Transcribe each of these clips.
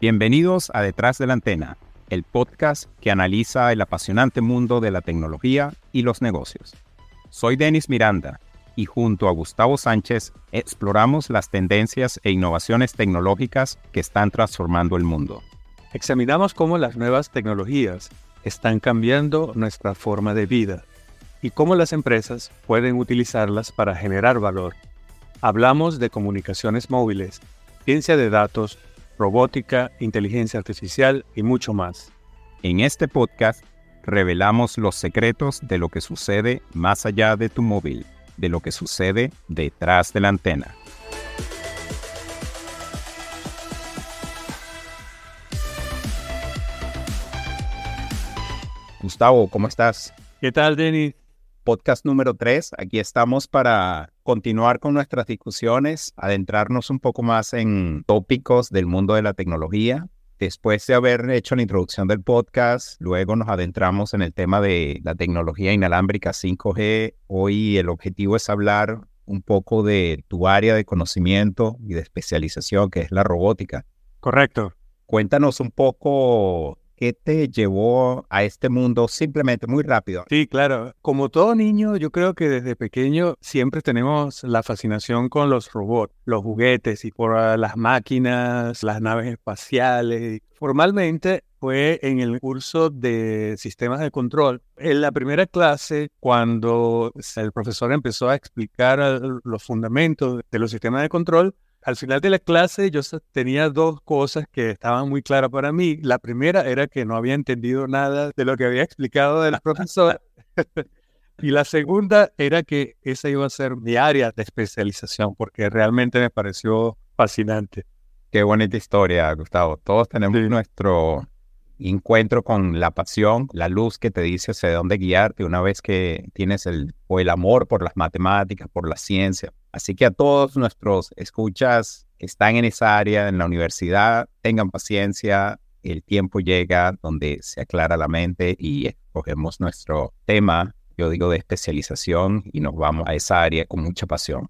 Bienvenidos a Detrás de la Antena, el podcast que analiza el apasionante mundo de la tecnología y los negocios. Soy Denis Miranda y junto a Gustavo Sánchez exploramos las tendencias e innovaciones tecnológicas que están transformando el mundo. Examinamos cómo las nuevas tecnologías están cambiando nuestra forma de vida y cómo las empresas pueden utilizarlas para generar valor. Hablamos de comunicaciones móviles, ciencia de datos, robótica, inteligencia artificial y mucho más. En este podcast revelamos los secretos de lo que sucede más allá de tu móvil, de lo que sucede detrás de la antena. Gustavo, ¿cómo estás? ¿Qué tal, Denis? Podcast número 3. Aquí estamos para continuar con nuestras discusiones, adentrarnos un poco más en tópicos del mundo de la tecnología. Después de haber hecho la introducción del podcast, luego nos adentramos en el tema de la tecnología inalámbrica 5G. Hoy el objetivo es hablar un poco de tu área de conocimiento y de especialización, que es la robótica. Correcto. Cuéntanos un poco ¿Qué te llevó a este mundo simplemente muy rápido? Sí, claro. Como todo niño, yo creo que desde pequeño siempre tenemos la fascinación con los robots, los juguetes y por las máquinas, las naves espaciales. Formalmente fue en el curso de sistemas de control. En la primera clase, cuando el profesor empezó a explicar ah, los fundamentos de los sistemas de control, al final de la clase yo tenía dos cosas que estaban muy claras para mí. La primera era que no había entendido nada de lo que había explicado de la profesora. y la segunda era que esa iba a ser mi área de especialización porque realmente me pareció fascinante. Qué bonita historia, Gustavo. Todos tenemos nuestro encuentro con la pasión, la luz que te dice hacia dónde guiarte una vez que tienes el, o el amor por las matemáticas, por la ciencia. Así que a todos nuestros escuchas que están en esa área, en la universidad, tengan paciencia, el tiempo llega donde se aclara la mente y escogemos nuestro tema, yo digo, de especialización y nos vamos a esa área con mucha pasión.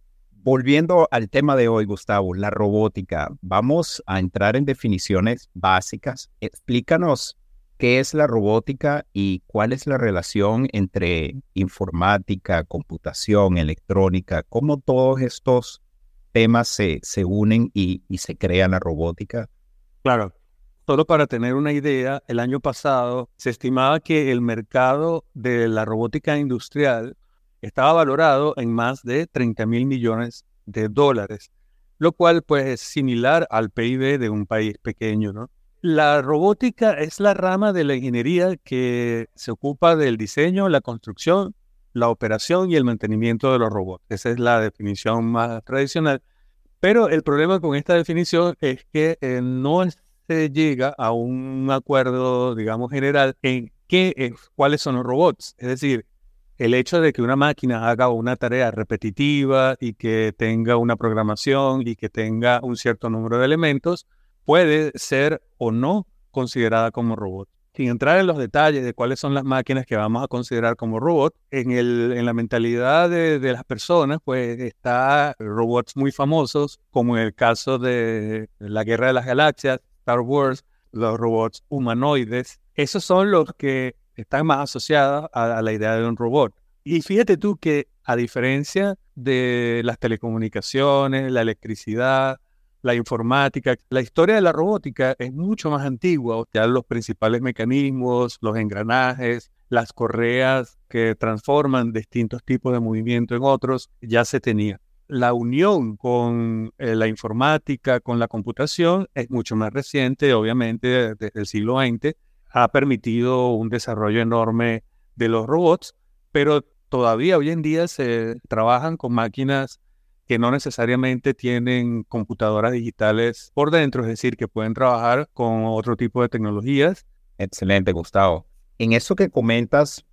Volviendo al tema de hoy, Gustavo, la robótica, vamos a entrar en definiciones básicas. Explícanos qué es la robótica y cuál es la relación entre informática, computación, electrónica, cómo todos estos temas se, se unen y, y se crea la robótica. Claro, Solo para tener una idea, el año pasado se estimaba que el mercado de la robótica industrial estaba valorado en más de 30 mil millones de dólares, lo cual pues es similar al PIB de un país pequeño. La robótica es la rama de la ingeniería que se ocupa del diseño, la construcción, la operación y el mantenimiento de los robots. Esa es la definición más tradicional. Pero el problema con esta definición es que eh, no se llega a un acuerdo, digamos, general en qué, cuáles son los robots. Es decir, el hecho de que una máquina haga una tarea repetitiva y que tenga una programación y que tenga un cierto número de elementos puede ser o no considerada como robot. Sin entrar en los detalles de cuáles son las máquinas que vamos a considerar como robot, en, el, en la mentalidad de, de las personas, pues está robots muy famosos, como en el caso de la Guerra de las Galaxias, Star Wars, los robots humanoides. Esos son los que están más asociadas a, la idea de un robot. Y fíjate tú que a diferencia de las telecomunicaciones, la electricidad, la informática, la historia de la robótica es mucho más antigua. Ya los principales mecanismos, los engranajes, las correas que transforman distintos tipos de movimiento en otros, ya se tenía. La unión con eh, la informática, con la computación, es mucho más reciente, obviamente, desde el siglo XX, ha permitido un desarrollo enorme de los robots, pero todavía hoy en día se trabajan con máquinas que no necesariamente tienen computadoras digitales por dentro, es decir, que pueden trabajar con otro tipo de tecnologías. Excelente, Gustavo. En eso que comentas,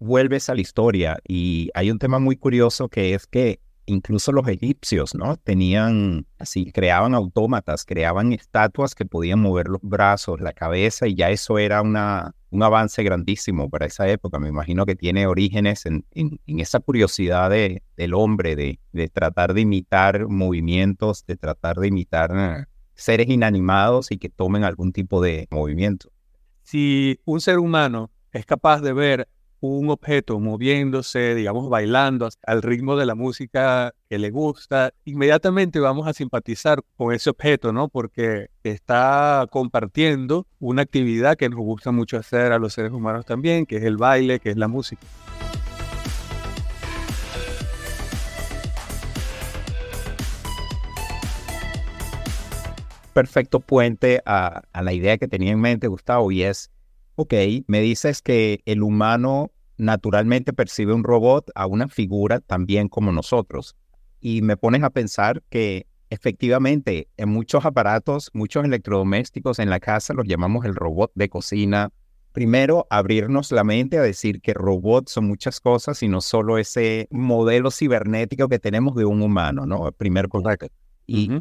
vuelves a la historia y hay un tema muy curioso que es que incluso los egipcios, ¿no? Tenían, así, creaban autómatas, creaban estatuas que podían mover los brazos, la cabeza, y ya eso era una, un avance grandísimo para esa época. Me imagino que tiene orígenes en, en, esa curiosidad de, del hombre, de, de, tratar de imitar movimientos, de tratar de imitar seres inanimados y que tomen algún tipo de movimiento. Si un ser humano es capaz de ver un objeto moviéndose, digamos, bailando al ritmo de la música que le gusta, inmediatamente vamos a simpatizar con ese objeto, ¿no? Porque está compartiendo una actividad que nos gusta mucho hacer a los seres humanos también, que es el baile, que es la música. Perfecto puente a, a la idea que tenía en mente Gustavo y es Ok, me dices que el humano naturalmente percibe un robot a una figura también como nosotros. Y me pones a pensar que efectivamente en muchos aparatos, muchos electrodomésticos en la casa los llamamos el robot de cocina. Primero, abrirnos la mente a decir que robots son muchas cosas y no solo ese modelo cibernético que tenemos de un humano, ¿no? El primer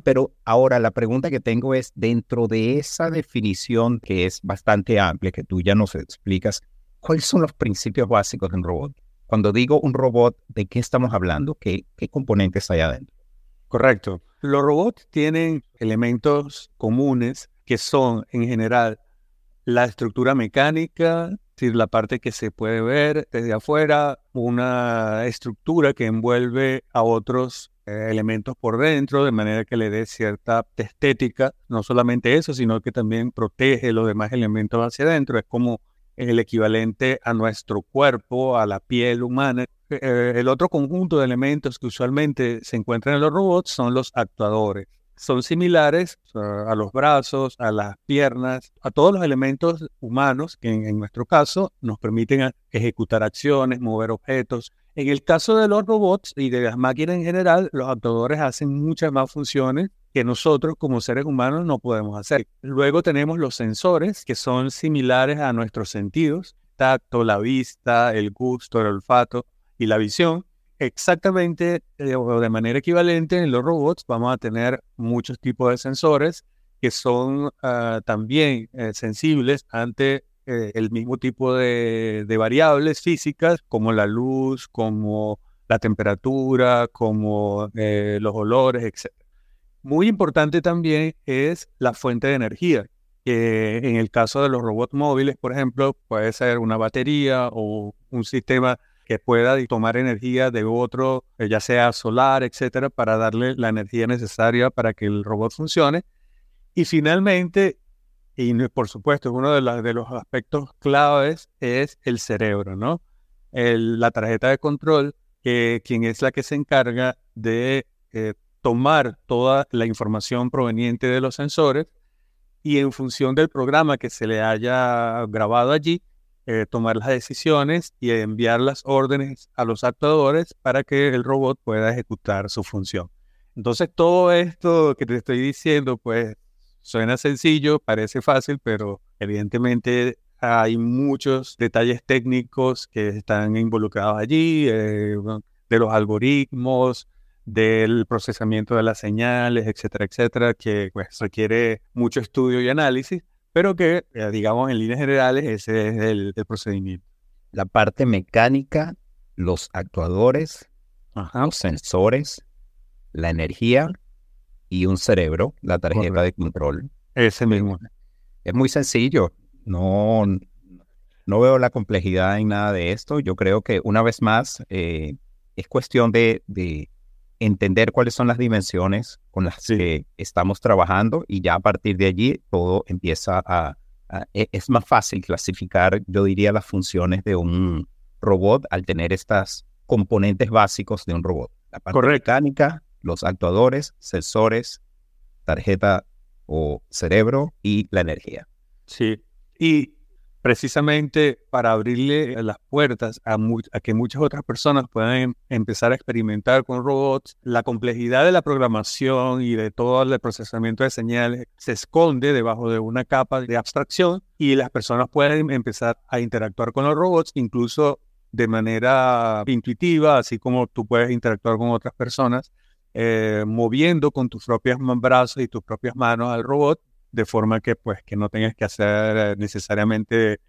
Pero ahora la pregunta que tengo es, dentro de esa definición que es bastante amplia, que tú ya nos explicas, ¿cuáles son los principios básicos de un robot? Cuando digo un robot, ¿de qué estamos hablando? ¿Qué, qué componentes hay adentro? Correcto. Los robots tienen elementos comunes que son, en general, la estructura mecánica, es decir, la parte que se puede ver desde afuera, una estructura que envuelve a otros elementos por dentro, de manera que le dé cierta estética, no solamente eso, sino que también protege los demás elementos hacia adentro, es como el equivalente a nuestro cuerpo, a la piel humana. Eh, el otro conjunto de elementos que usualmente se encuentran en los robots son los actuadores. Son similares a los brazos, a las piernas, a todos los elementos humanos que en nuestro caso nos permiten ejecutar acciones, mover objetos, en el caso de los robots y de las máquinas en general, los actuadores hacen muchas más funciones que nosotros como seres humanos no podemos hacer. Luego tenemos los sensores, que son similares a nuestros sentidos, tacto, la vista, el gusto, el olfato y la visión. Exactamente eh, o de manera equivalente en los robots vamos a tener muchos tipos de sensores que son ah, también eh, sensibles ante eh, el mismo tipo de, variables físicas como la luz, como la temperatura, como los olores, etc. Muy importante también es la fuente de energía, que en el caso de los robots móviles, por ejemplo, puede ser una batería o un sistema que pueda tomar energía de otro, eh, ya sea solar, etcétera, para darle la energía necesaria para que el robot funcione. Y finalmente, y por supuesto, uno de, los aspectos claves es el cerebro, ¿no? la tarjeta de control, quien es la que se encarga de eh, tomar toda la información proveniente de los sensores y en función del programa que se le haya grabado allí, eh, tomar las decisiones y enviar las órdenes a los actuadores para que el robot pueda ejecutar su función. Entonces, todo esto que te estoy diciendo, pues Suena sencillo, parece fácil, pero evidentemente hay muchos detalles técnicos que están involucrados allí, eh, de los algoritmos, del procesamiento de las señales, etcétera, etcétera, que pues, requiere mucho estudio y análisis, pero que, eh, digamos, en líneas generales, ese es el, procedimiento. La parte mecánica, los actuadores, los sensores, la energía y un cerebro, la tarjeta de control. Ese mismo. Es muy sencillo. No, no veo la complejidad en nada de esto. Yo creo que una vez más eh, es cuestión de, entender cuáles son las dimensiones con las que estamos trabajando y ya a partir de allí todo empieza a, e, es más fácil clasificar, yo diría, las funciones de un robot al tener estas componentes básicos de un robot. La parte mecánica, los actuadores, sensores, tarjeta o cerebro y la energía. Sí, y precisamente para abrirle las puertas a, que muchas otras personas puedan empezar a experimentar con robots, la complejidad de la programación y de todo el procesamiento de señales se esconde debajo de una capa de abstracción y las personas pueden empezar a interactuar con los robots incluso de manera intuitiva, así como tú puedes interactuar con otras personas eh, moviendo con tus propios brazos y tus propias manos al robot, de forma que pues que no tengas que hacer necesariamente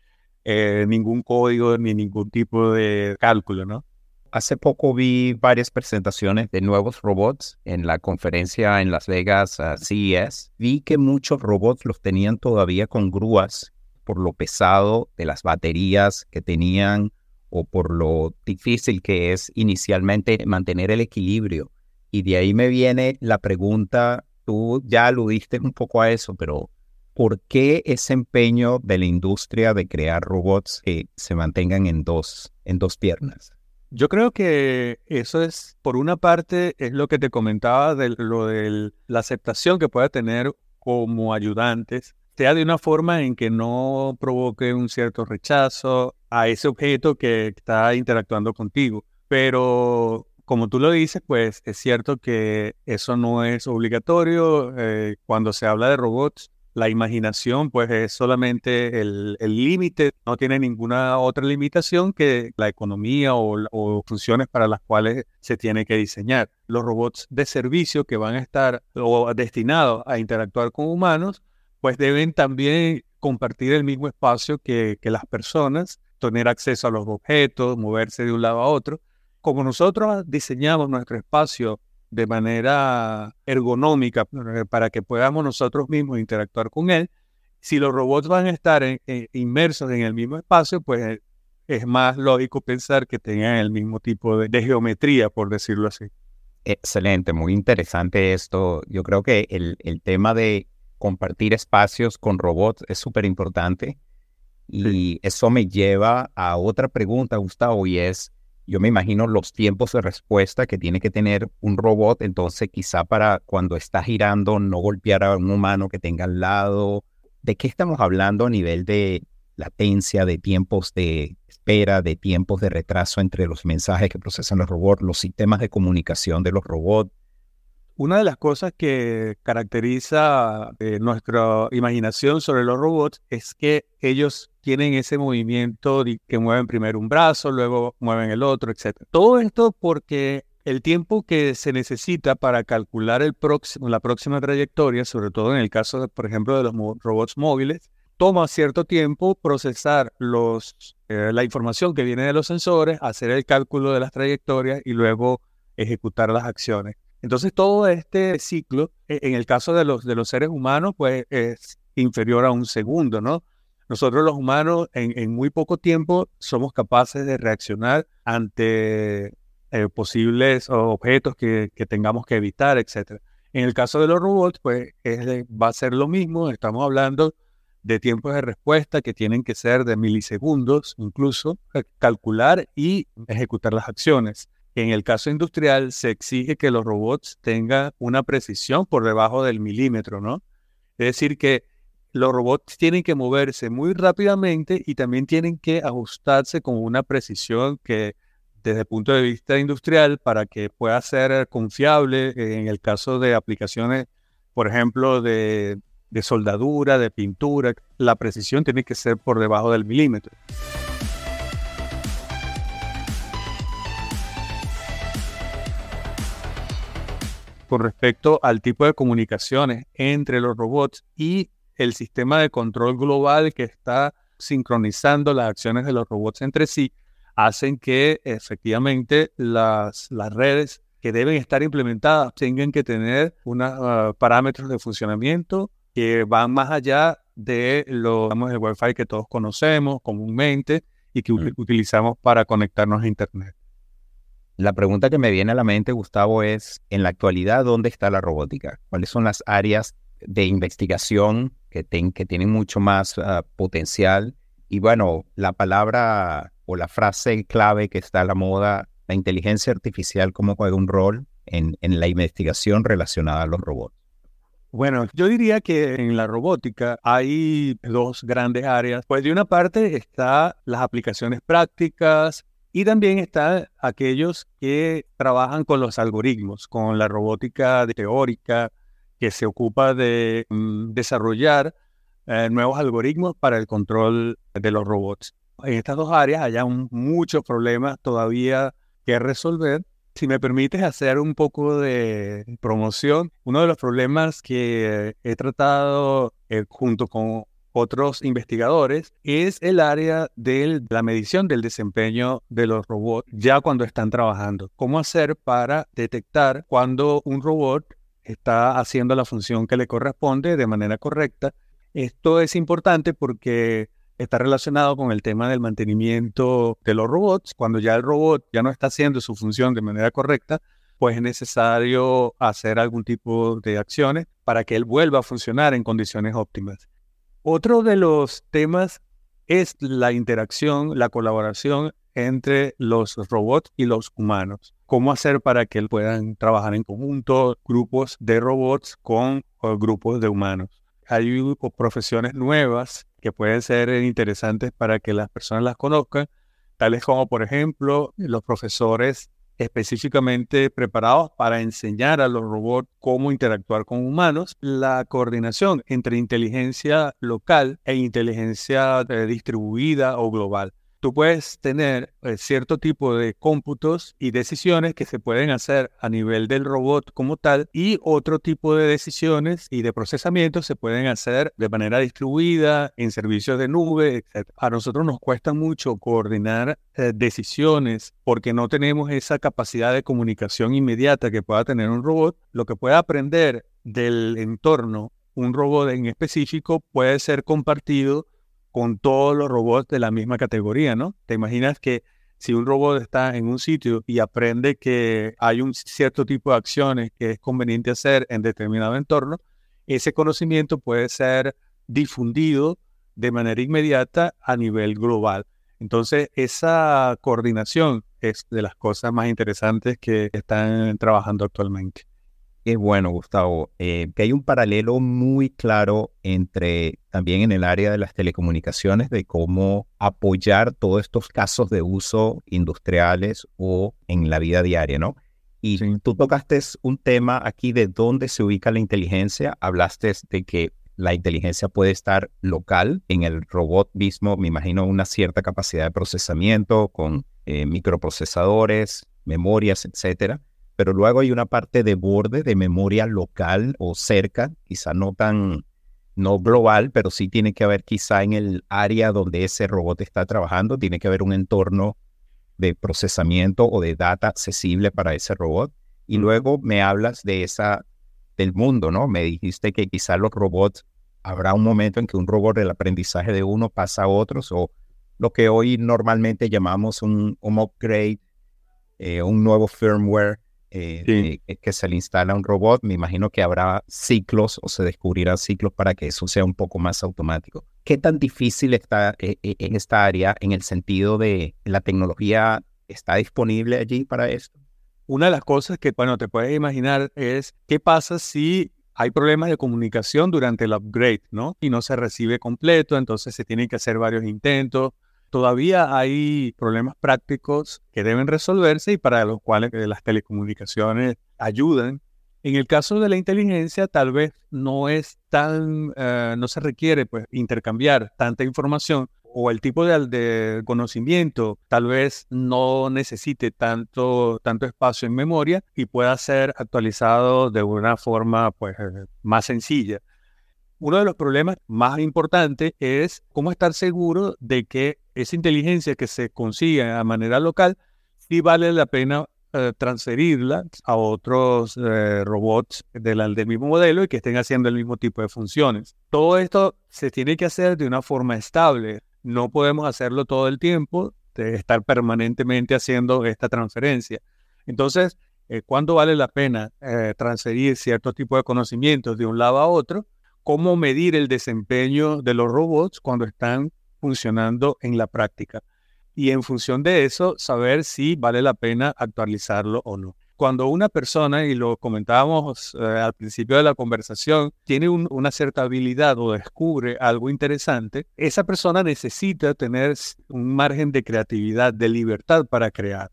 eh, ningún código ni ningún tipo de cálculo, ¿no? Hace poco vi varias presentaciones de nuevos robots en la conferencia en Las Vegas uh, CES. Vi que muchos robots los tenían todavía con grúas por lo pesado de las baterías que tenían o por lo difícil que es inicialmente mantener el equilibrio. Y de ahí me viene la pregunta, tú ya aludiste un poco a eso, pero ¿por qué ese empeño de la industria de crear robots que se mantengan en dos, en dos piernas? Yo creo que eso es, por una parte, es lo que te comentaba de lo de la aceptación que pueda tener como ayudantes sea de una forma en que no provoque un cierto rechazo a ese objeto que está interactuando contigo. Pero como tú lo dices, pues es cierto que eso no es obligatorio. Eh, cuando se habla de robots, la imaginación pues es solamente el límite, no tiene ninguna otra limitación que la economía o, o, funciones para las cuales se tiene que diseñar. Los robots de servicio que van a estar o destinados a interactuar con humanos pues deben también compartir el mismo espacio que, las personas, tener acceso a los objetos, moverse de un lado a otro. Como nosotros diseñamos nuestro espacio de manera ergonómica eh, para que podamos nosotros mismos interactuar con él, si los robots van a estar inmersos en el mismo espacio, pues es más lógico pensar que tengan el mismo tipo de, geometría, por decirlo así. Excelente, muy interesante esto. Yo creo que el, el tema de compartir espacios con robots es súper importante. Y eso me lleva a otra pregunta, Gustavo, y es, yo me imagino los tiempos de respuesta que tiene que tener un robot, entonces quizá para cuando está girando no golpear a un humano que tenga al lado. ¿De qué estamos hablando a nivel de latencia, de tiempos de espera, de tiempos de retraso entre los mensajes que procesan los robots, los sistemas de comunicación de los robots? Una de las cosas que caracteriza eh, nuestra imaginación sobre los robots es que ellos tienen ese movimiento de que mueven primero un brazo, luego mueven el otro, etc. Todo esto porque el tiempo que se necesita para calcular la próxima trayectoria, sobre todo en el caso, por ejemplo, de los robots móviles, toma cierto tiempo procesar los, eh, la información que viene de los sensores, hacer el cálculo de las trayectorias y luego ejecutar las acciones. Entonces todo este ciclo, e, en el caso de los, de los seres humanos, pues es inferior a un segundo, ¿no? Nosotros los humanos en, muy poco tiempo somos capaces de reaccionar ante eh, posibles objetos que, tengamos que evitar, etc. En el caso de los robots, pues va a ser lo mismo, estamos hablando de tiempos de respuesta que tienen que ser de milisegundos, incluso eh, calcular y ejecutar las acciones. En el caso industrial se exige que los robots tengan una precisión por debajo del milímetro, ¿no? Es decir, que los robots tienen que moverse muy rápidamente y también tienen que ajustarse con una precisión que desde el punto de vista industrial para que pueda ser confiable en el caso de aplicaciones, por ejemplo, de, de soldadura, de pintura, la precisión tiene que ser por debajo del milímetro. Con respecto al tipo de comunicaciones entre los robots y el sistema de control global que está sincronizando las acciones de los robots entre sí, hacen que efectivamente las, las redes que deben estar implementadas tengan que tener unos ah, parámetros de funcionamiento que van más allá de los digamos, el Wi-Fi que todos conocemos comúnmente y que utilizamos para conectarnos a Internet. La pregunta que me viene a la mente, Gustavo, es, en la actualidad, ¿dónde está la robótica? ¿Cuáles son las áreas de investigación que, tienen mucho más ah, potencial? Y bueno, la palabra o la frase clave que está a la moda, la inteligencia artificial, ¿cómo juega un rol en, en la investigación relacionada a los robots? Bueno, yo diría que en la robótica hay dos grandes áreas. Pues de una parte está las aplicaciones prácticas, y también están aquellos que trabajan con los algoritmos, con la robótica teórica, que se ocupa de mm, desarrollar eh, nuevos algoritmos para el control de los robots. En estas dos áreas hay muchos problemas todavía que resolver. Si me permites hacer un poco de promoción, uno de los problemas que he tratado eh, junto con otros investigadores es el área de la medición del desempeño de los robots ya cuando están trabajando. ¿Cómo hacer para detectar cuando un robot está haciendo la función que le corresponde de manera correcta? Esto es importante porque está relacionado con el tema del mantenimiento de los robots. Cuando ya el robot ya no está haciendo su función de manera correcta, pues es necesario hacer algún tipo de acciones para que él vuelva a funcionar en condiciones óptimas. Otro de los temas es la interacción, la colaboración entre los robots y los humanos. ¿Cómo hacer para que puedan trabajar en conjunto grupos de robots con grupos de humanos? Hay profesiones nuevas que pueden ser interesantes para que las personas las conozcan, tales como por ejemplo los profesores específicamente preparados para enseñar a los robots cómo interactuar con humanos, la coordinación entre inteligencia local e inteligencia eh, distribuida o global tú puedes tener eh, cierto tipo de cómputos y decisiones que se pueden hacer a nivel del robot como tal y otro tipo de decisiones y de procesamiento se pueden hacer de manera distribuida en servicios de nube, etc. A nosotros nos cuesta mucho coordinar eh, decisiones porque no tenemos esa capacidad de comunicación inmediata que pueda tener un robot. Lo que pueda aprender del entorno un robot en específico puede ser compartido con todos los robots de la misma categoría, ¿no? Te imaginas que si un robot está en un sitio y aprende que hay un cierto tipo de acciones que es conveniente hacer en determinado entorno, ese conocimiento puede ser difundido de manera inmediata a nivel global. Entonces, esa coordinación es de las cosas más interesantes que están trabajando actualmente. Qué bueno, Gustavo. Eh, que hay un paralelo muy claro entre también en el área de las telecomunicaciones, de cómo apoyar todos estos casos de uso industriales o en la vida diaria, ¿no? Y tú tocaste un tema aquí de dónde se ubica la inteligencia. Hablaste de que la inteligencia puede estar local en el robot mismo, me imagino una cierta capacidad de procesamiento con eh, microprocesadores, memorias, etcétera pero luego hay una parte de borde de memoria local o cerca, quizá no tan, no global, pero sí tiene que haber quizá en el área donde ese robot está trabajando, tiene que haber un entorno de procesamiento o de data accesible para ese robot. Y luego me hablas de esa, del mundo, ¿no? Me dijiste que quizá los robots, habrá un momento en que un robot del aprendizaje de uno pasa a otros o lo que hoy normalmente llamamos un, upgrade, eh, un nuevo firmware eh, eh, que se le instala un robot, me imagino que habrá ciclos o se descubrirán ciclos para que eso sea un poco más automático. ¿Qué tan difícil está eh, en esta área en el sentido de la tecnología está disponible allí para esto? Una de las cosas que, bueno, te puedes imaginar es qué pasa si hay problemas de comunicación durante el upgrade, ¿no? Y no se recibe completo, entonces se tienen que hacer varios intentos todavía hay problemas prácticos que deben resolverse y para los cuales eh, las telecomunicaciones ayudan. En el caso de la inteligencia, tal vez no es tan, eh, no se requiere pues, intercambiar tanta información o el tipo de, conocimiento tal vez no necesite tanto, tanto espacio en memoria y pueda ser actualizado de una forma pues, eh, más sencilla. Uno de los problemas más importantes es cómo estar seguro de que esa inteligencia que se consigue a manera local, sí vale la pena eh, transferirla a otros eh, robots del, del, mismo modelo y que estén haciendo el mismo tipo de funciones. Todo esto se tiene que hacer de una forma estable. No podemos hacerlo todo el tiempo, de estar permanentemente haciendo esta transferencia. Entonces, eh, ¿cuándo vale la pena transferir cierto tipo de conocimientos de un lado a otro? cómo medir el desempeño de los robots cuando están funcionando en la práctica. Y en función de eso, saber si vale la pena actualizarlo o no. Cuando una persona, y lo comentábamos eh, al principio de la conversación, tiene una cierta habilidad o descubre algo interesante, esa persona necesita tener un margen de creatividad, de libertad para crear.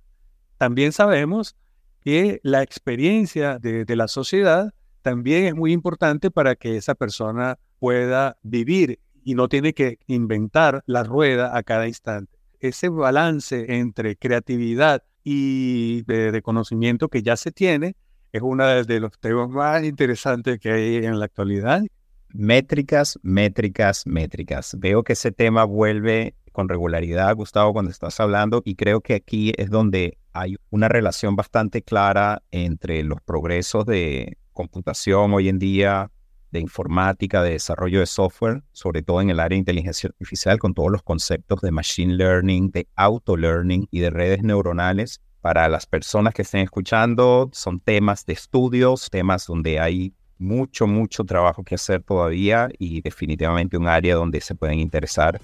También sabemos que la experiencia de la sociedad también es muy importante para que esa persona pueda vivir y no tiene que inventar la rueda a cada instante. Ese balance entre creatividad y de, conocimiento que ya se tiene es uno de los temas más interesantes que hay en la actualidad Métricas, métricas, métricas. Veo que ese tema vuelve con regularidad, Gustavo, cuando estás hablando, y creo que aquí es donde hay una relación bastante clara entre los progresos de computación hoy en día, de informática, de desarrollo de software, sobre todo en el área de inteligencia artificial, con todos los conceptos de machine learning, de auto learning y de redes neuronales. Para las personas que estén escuchando, son temas de estudios, temas donde hay mucho, mucho trabajo que hacer todavía y definitivamente un área donde se pueden interesar.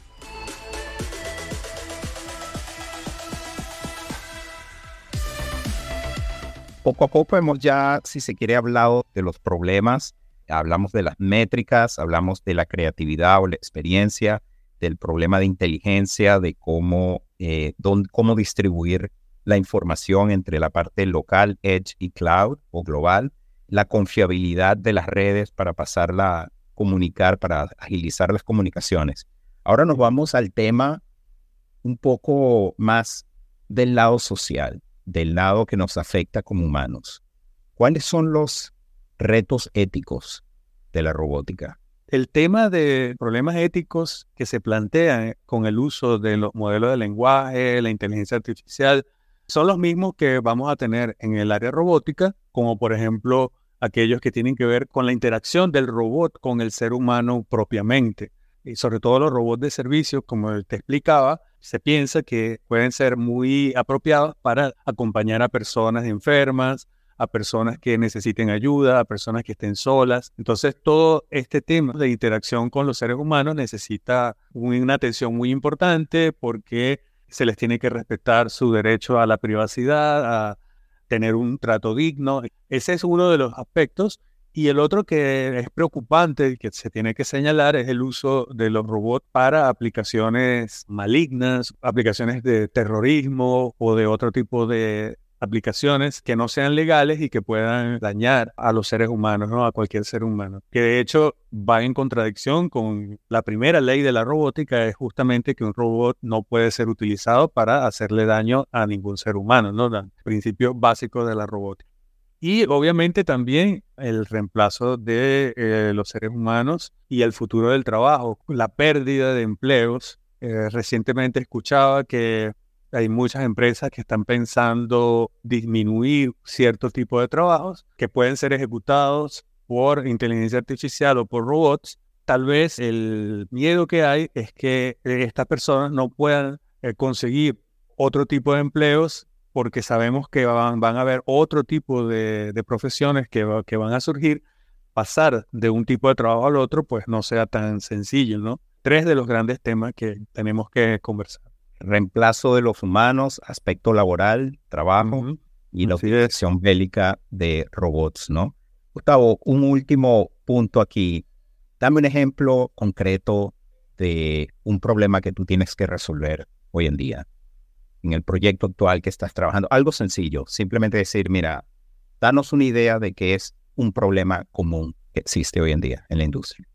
Poco a poco hemos ya, si se quiere, hablado de los problemas, hablamos de las métricas, hablamos de la creatividad o la experiencia, del problema de inteligencia, de cómo, eh, cómo distribuir la información entre la parte local, edge y cloud o global, la confiabilidad de las redes para pasarla, comunicar, para agilizar las comunicaciones. Ahora nos vamos al tema un poco más del lado social del lado que nos afecta como humanos. ¿Cuáles son los retos éticos de la robótica? El tema de problemas éticos que se plantean con el uso de los modelos de lenguaje, la inteligencia artificial, son los mismos que vamos a tener en el área robótica, como por ejemplo aquellos que tienen que ver con la interacción del robot con el ser humano propiamente. Y sobre todo los robots de servicio, como te explicaba, se piensa que pueden ser muy apropiados para acompañar a personas enfermas, a personas que necesiten ayuda, a personas que estén solas. Entonces, todo este tema de interacción con los seres humanos necesita una atención muy importante porque se les tiene que respetar su derecho a la privacidad, a tener un trato digno. Ese es uno de los aspectos y el otro que es preocupante y que se tiene que señalar es el uso de los robots para aplicaciones malignas, aplicaciones de terrorismo o de otro tipo de aplicaciones que no sean legales y que puedan dañar a los seres humanos, ¿no? a cualquier ser humano. Que de hecho va en contradicción con la primera ley de la robótica, es justamente que un robot no puede ser utilizado para hacerle daño a ningún ser humano, ¿no? El principio básico de la robótica. Y obviamente también el reemplazo de eh, los seres humanos y el futuro del trabajo, la pérdida de empleos. Eh, recientemente escuchaba que hay muchas empresas que están pensando disminuir cierto tipo de trabajos que pueden ser ejecutados por inteligencia artificial o por robots. Tal vez el miedo que hay es que estas personas no puedan eh, conseguir otro tipo de empleos porque sabemos que van, a haber otro tipo de, profesiones que, que, van a surgir, pasar de un tipo de trabajo al otro, pues no sea tan sencillo, ¿no? Tres de los grandes temas que tenemos que conversar. Reemplazo de los humanos, aspecto laboral, trabajo y la utilización bélica de robots, ¿no? Gustavo, un último punto aquí. Dame un ejemplo concreto de un problema que tú tienes que resolver hoy en día en el proyecto actual que estás trabajando. Algo sencillo, simplemente decir, mira, danos una idea de qué es un problema común que existe hoy en día en la industria.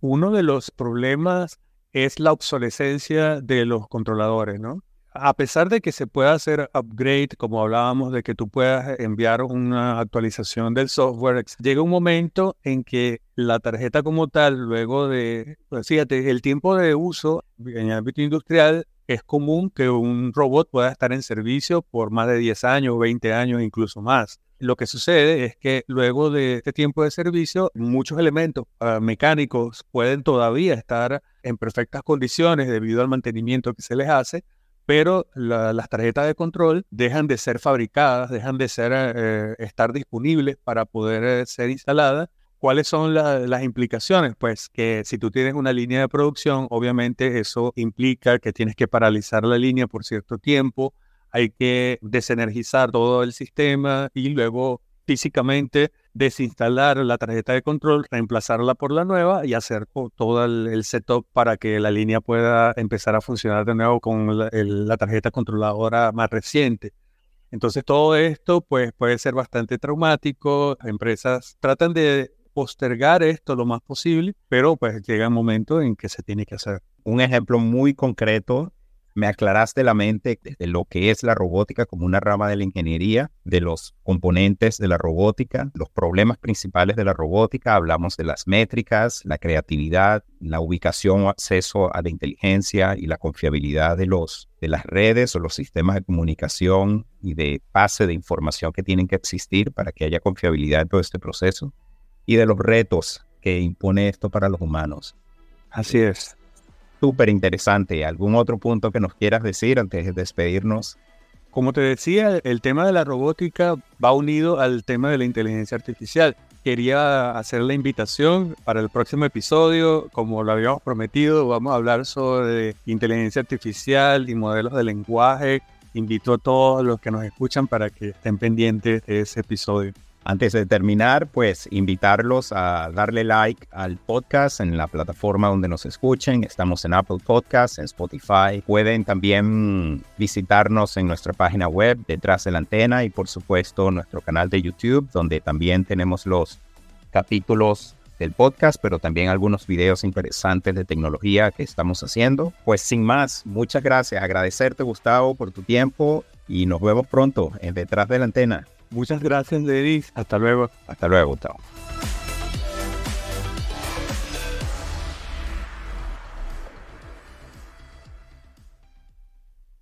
Uno de los problemas es la obsolescencia de los controladores, ¿no? A pesar de que se pueda hacer upgrade, como hablábamos, de que tú puedas enviar una actualización del software, llega un momento en que la tarjeta como tal, luego de, pues fíjate, el tiempo de uso en el ámbito industrial es común que un robot pueda estar en servicio por más de 10 años, 20 años, incluso más. Lo que sucede es que luego de este tiempo de servicio, muchos elementos ah, mecánicos pueden todavía estar en perfectas condiciones debido al mantenimiento que se les hace, pero las tarjetas de control dejan de ser fabricadas, dejan de ser, eh, estar disponibles para poder eh, ser instaladas ¿Cuáles son las implicaciones? Pues que si tú tienes una línea de producción, obviamente eso implica que tienes que paralizar la línea por cierto tiempo, hay que desenergizar todo el sistema y luego físicamente desinstalar la tarjeta de control, reemplazarla por la nueva y hacer todo el, setup para que la línea pueda empezar a funcionar de nuevo con la, tarjeta controladora más reciente. Entonces todo esto pues, puede ser bastante traumático. Empresas tratan de postergar esto lo más posible, pero pues llega un momento en que se tiene que hacer. Un ejemplo muy concreto me aclaraste la mente de lo que es la robótica como una rama de la ingeniería, de los componentes de la robótica, los problemas principales de la robótica. Hablamos de las métricas, la creatividad, la ubicación o acceso a la inteligencia y la confiabilidad de, los, de las redes o los sistemas de comunicación y de pase de información que tienen que existir para que haya confiabilidad en todo este proceso. Y de los retos que impone esto para los humanos. Así es súper interesante. ¿Algún otro punto que nos quieras decir antes de despedirnos? Como te decía, el tema de la robótica va unido al tema de la inteligencia artificial. Quería hacer la invitación para el próximo episodio, como lo habíamos prometido, vamos a hablar sobre inteligencia artificial y modelos de lenguaje. Invito a todos los que nos escuchan para que estén pendientes de ese episodio. Antes de terminar, pues invitarlos a darle like al podcast en la plataforma donde nos escuchen. Estamos en Apple Podcasts, en Spotify. Pueden también visitarnos en nuestra página web, detrás de la antena, y por supuesto nuestro canal de YouTube, donde también tenemos los capítulos del podcast, pero también algunos videos interesantes de tecnología que estamos haciendo. Pues sin más, muchas gracias. Agradecerte, Gustavo, por tu tiempo y nos vemos pronto en Detrás de la Antena. Muchas gracias, Denis. Hasta luego. Hasta luego, Gustavo.